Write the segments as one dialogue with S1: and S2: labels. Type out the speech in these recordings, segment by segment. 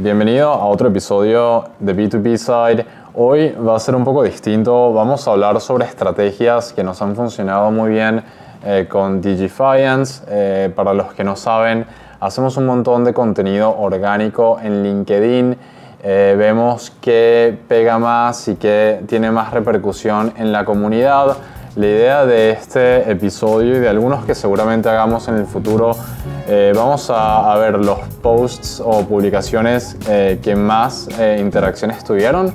S1: bienvenido a otro episodio de B2B Side. Hoy va a ser un poco distinto, vamos a hablar sobre estrategias que nos han funcionado muy bien eh, con Digifiance. Eh, para los que no saben, hacemos un montón de contenido orgánico en LinkedIn. Eh, vemos que pega más y que tiene más repercusión en la comunidad. La idea de este episodio y de algunos que seguramente hagamos en el futuro, eh, vamos a, ver los posts o publicaciones eh, que más eh, interacciones tuvieron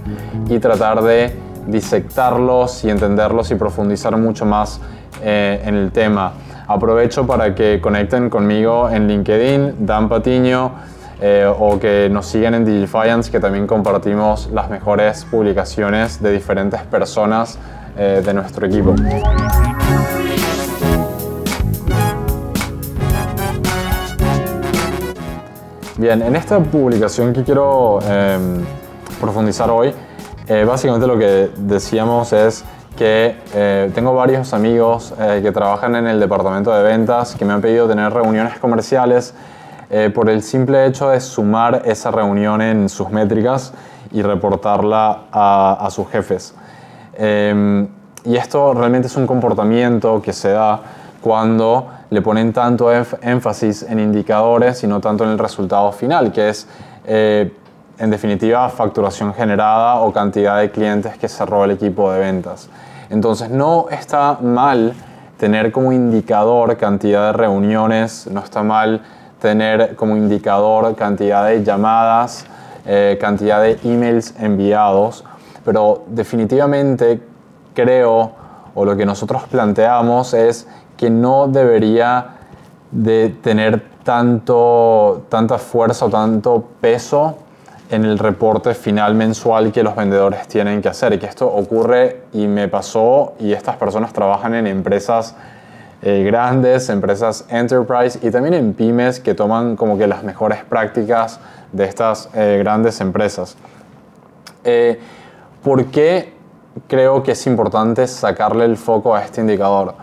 S1: y tratar de disectarlos y entenderlos y profundizar mucho más en el tema. Aprovecho para que conecten conmigo en LinkedIn, Dan Patiño, o que nos sigan en Digifiance, que también compartimos las mejores publicaciones de diferentes personas eh, de nuestro equipo. Bien, en esta publicación que quiero em, profundizar hoy, eh, básicamente lo que decíamos es que eh, tengo varios amigos que trabajan en el departamento de ventas que me han pedido tener reuniones comerciales por el simple hecho de sumar esa reunión en sus métricas y reportarla a, a sus jefes. Em, y esto realmente es un comportamiento que se da cuando le ponen tanto énfasis en indicadores y no tanto en el resultado final, que es eh, en definitiva facturación generada o cantidad de clientes que cerró el equipo de ventas. Entonces no está mal tener como indicador cantidad de reuniones, no está mal tener como indicador cantidad de llamadas, eh, cantidad de emails enviados, pero definitivamente creo o lo que nosotros planteamos es que no debería de tener tanto, tanta fuerza o tanto peso en el reporte final mensual que los vendedores tienen que hacer. Y que esto ocurre y me pasó y estas personas trabajan en empresas eh, grandes, empresas enterprise y también en pymes que toman como que las mejores prácticas de estas eh, grandes empresas. Eh, ¿Por qué creo que es importante sacarle el foco a este indicador.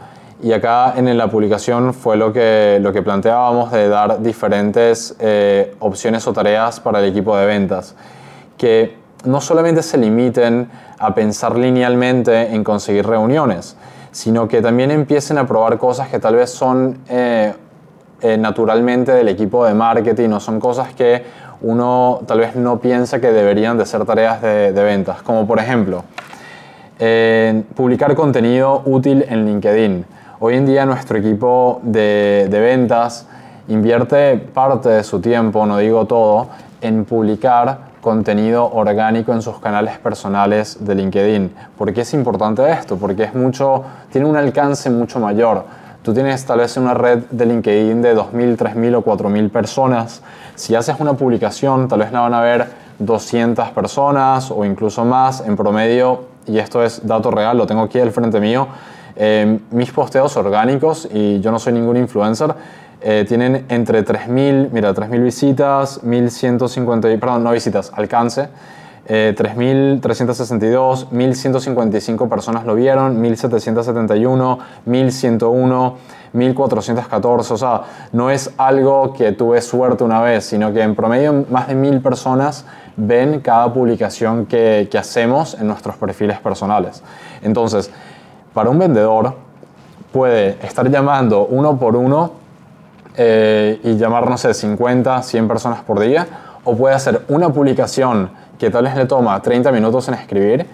S1: Y acá en la publicación fue lo que, planteábamos de dar diferentes eh, opciones o tareas para el equipo de ventas, que no solamente se limiten a pensar linealmente en conseguir reuniones, sino que también empiecen a probar cosas que tal vez son eh, eh, naturalmente del equipo de marketing o son cosas que uno tal vez no piensa que deberían de ser tareas de, de ventas, como por ejemplo, publicar contenido útil en LinkedIn. Hoy en día nuestro equipo de, ventas invierte parte de su tiempo, no digo todo, en publicar contenido orgánico en sus canales personales de LinkedIn. ¿Por qué es importante esto? Porque es mucho, tiene un alcance mucho mayor. Tú tienes tal vez una red de LinkedIn de 2.000, 3.000 o 4.000 personas. Si haces una publicación, tal vez la van a ver 200 personas o incluso más. En promedio, y esto es dato real, lo tengo aquí al frente mío, eh, mis posteos orgánicos, y yo no soy ningún influencer, eh, tienen entre 3.000, mira, 3.000 visitas, 1.150, perdón, no visitas, alcance, eh, 3.362, 1.155 personas lo vieron, 1.771, 1.101, 1.414, o sea, no es algo que tuve suerte una vez, sino que en promedio más de 1.000 personas ven cada publicación que, hacemos en nuestros perfiles personales. Entonces, para un vendedor puede estar llamando uno por uno eh, y llamar, no sé, 50, 100 personas por día, o puede hacer una publicación que tal vez le toma 30 minutos en escribir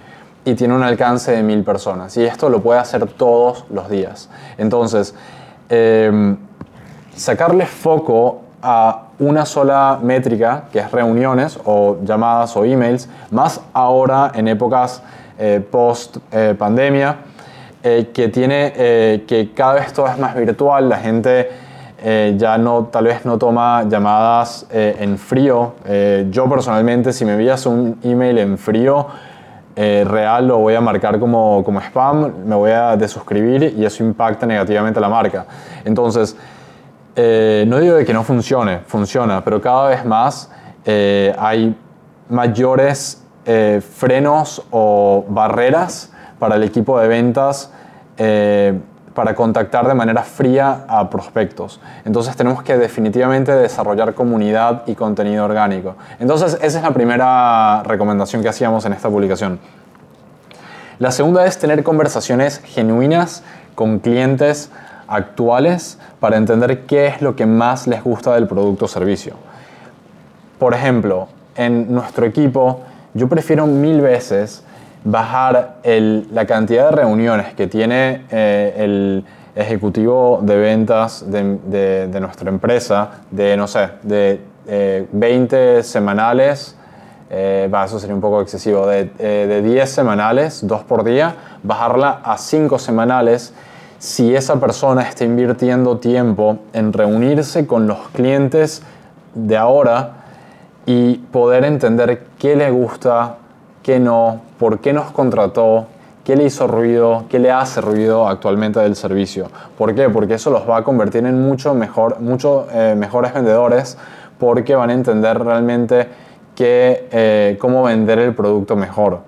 S1: y tiene un alcance de 1000 personas. Y esto lo puede hacer todos los días. Entonces, eh, sacarle foco a una sola métrica, que es reuniones o llamadas o emails, más ahora en épocas eh, post eh, pandemia, eh, que tiene que cada vez todo es más virtual, la gente ya no, tal vez no toma llamadas en frío. yo personalmente, si me envías un email en frío, real lo voy a marcar como, como spam, me voy a desuscribir y eso impacta negativamente a la marca. Entonces, eh, no digo de que no funcione, funciona, pero cada vez más eh, hay mayores eh, frenos o barreras para el equipo de ventas para contactar de manera fría a prospectos. Entonces tenemos que definitivamente desarrollar comunidad y contenido orgánico. Entonces esa es la primera recomendación que hacíamos en esta publicación. La segunda es tener conversaciones genuinas con clientes actuales para entender qué es lo que más les gusta del producto o servicio. Por ejemplo, en nuestro equipo yo prefiero mil veces bajar la cantidad de reuniones que tiene eh, el ejecutivo de ventas de, nuestra empresa, de, no sé, de 20 eh, semanales, eh, eso sería un poco excesivo, de, de 10 semanales, dos por día, bajarla a 5 semanales. Si esa persona está invirtiendo tiempo en reunirse con los clientes de ahora y poder entender qué le gusta, qué no, por qué nos contrató, qué le hizo ruido, qué le hace ruido actualmente del servicio. ¿Por qué? Porque eso los va a convertir en mucho, mejor, mucho eh, mejores vendedores porque van a entender realmente eh, cómo vender el producto mejor.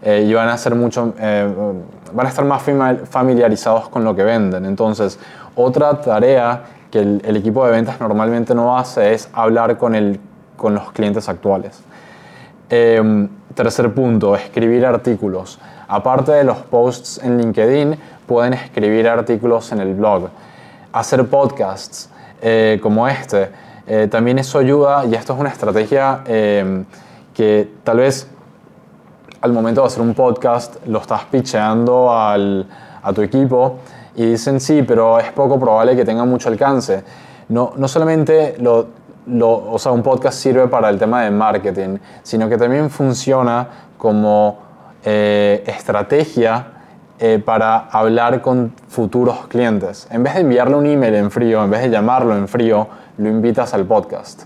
S1: Eh, y van a, ser mucho, van a estar más familiarizados con lo que venden. Entonces, otra tarea que el, el equipo de ventas normalmente no hace es hablar con, el, con los clientes actuales. Em, tercer punto, escribir artículos. Aparte de los posts en LinkedIn, pueden escribir artículos en el blog, hacer podcasts eh, como este. Eh, también eso ayuda, y esto es una estrategia em, que tal vez al momento de hacer un podcast lo estás pitcheando al, a tu equipo y dicen sí, pero es poco probable que tenga mucho alcance. No, no solamente lo o sea, un podcast sirve para el tema de marketing, sino que también funciona como eh, estrategia eh, para hablar con futuros clientes. En vez de enviarle un email en frío, en vez de llamarlo en frío, lo invitas al podcast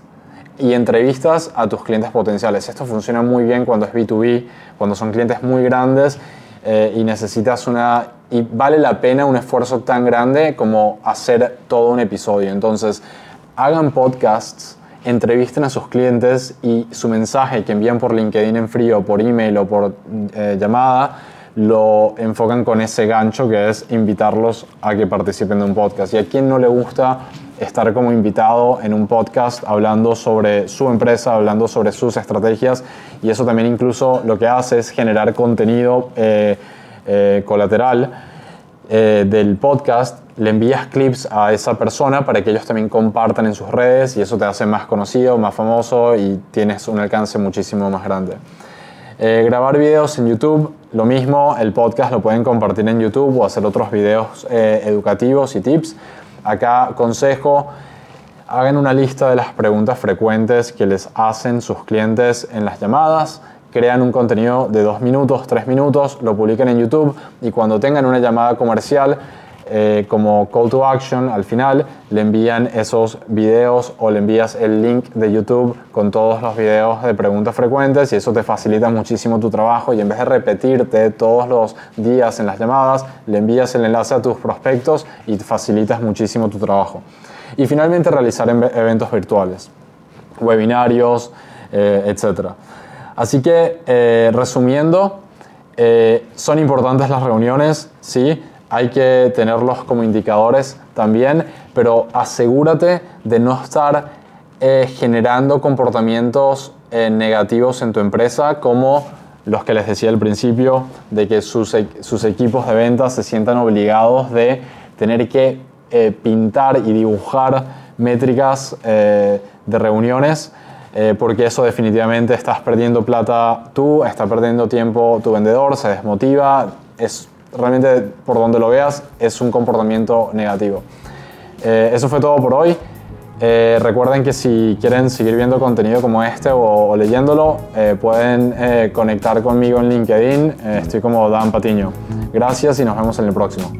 S1: y entrevistas a tus clientes potenciales. Esto funciona muy bien cuando es B2B, cuando son clientes muy grandes eh, y necesitas una... y vale la pena un esfuerzo tan grande como hacer todo un episodio. Entonces, hagan podcasts, entrevisten a sus clientes y su mensaje que envían por LinkedIn en frío, por email o por eh, llamada, lo enfocan con ese gancho que es invitarlos a que participen de un podcast. Y a quien no le gusta estar como invitado en un podcast hablando sobre su empresa, hablando sobre sus estrategias y eso también incluso lo que hace es generar contenido eh, eh, colateral del podcast le envías clips a esa persona para que ellos también compartan en sus redes y eso te hace más conocido, más famoso y tienes un alcance muchísimo más grande. Eh, grabar videos en YouTube, lo mismo, el podcast lo pueden compartir en YouTube o hacer otros videos eh, educativos y tips. Acá consejo, hagan una lista de las preguntas frecuentes que les hacen sus clientes en las llamadas crean un contenido de dos minutos, tres minutos, lo publiquen en YouTube y cuando tengan una llamada comercial eh, como call to action al final le envían esos videos o le envías el link de YouTube con todos los videos de preguntas frecuentes y eso te facilita muchísimo tu trabajo y en vez de repetirte todos los días en las llamadas, le envías el enlace a tus prospectos y facilitas muchísimo tu trabajo. Y finalmente realizar eventos virtuales, webinarios, eh, etc. Así que eh, resumiendo, son importantes las reuniones, sí, hay que tenerlos como indicadores también, pero asegúrate de no estar eh, generando comportamientos eh, negativos en tu empresa como los que les decía al principio, de que sus, e-, equipos de ventas se sientan obligados de tener que eh, pintar y dibujar métricas de reuniones, porque eso definitivamente estás perdiendo plata tú, está perdiendo tiempo tu vendedor, se desmotiva, es realmente por donde lo veas es un comportamiento negativo. Eh, eso fue todo por hoy. Eh, recuerden que si quieren seguir viendo contenido como este o, leyéndolo, eh, pueden conectar conmigo en LinkedIn. estoy como Dan Patiño. Gracias y nos vemos en el próximo.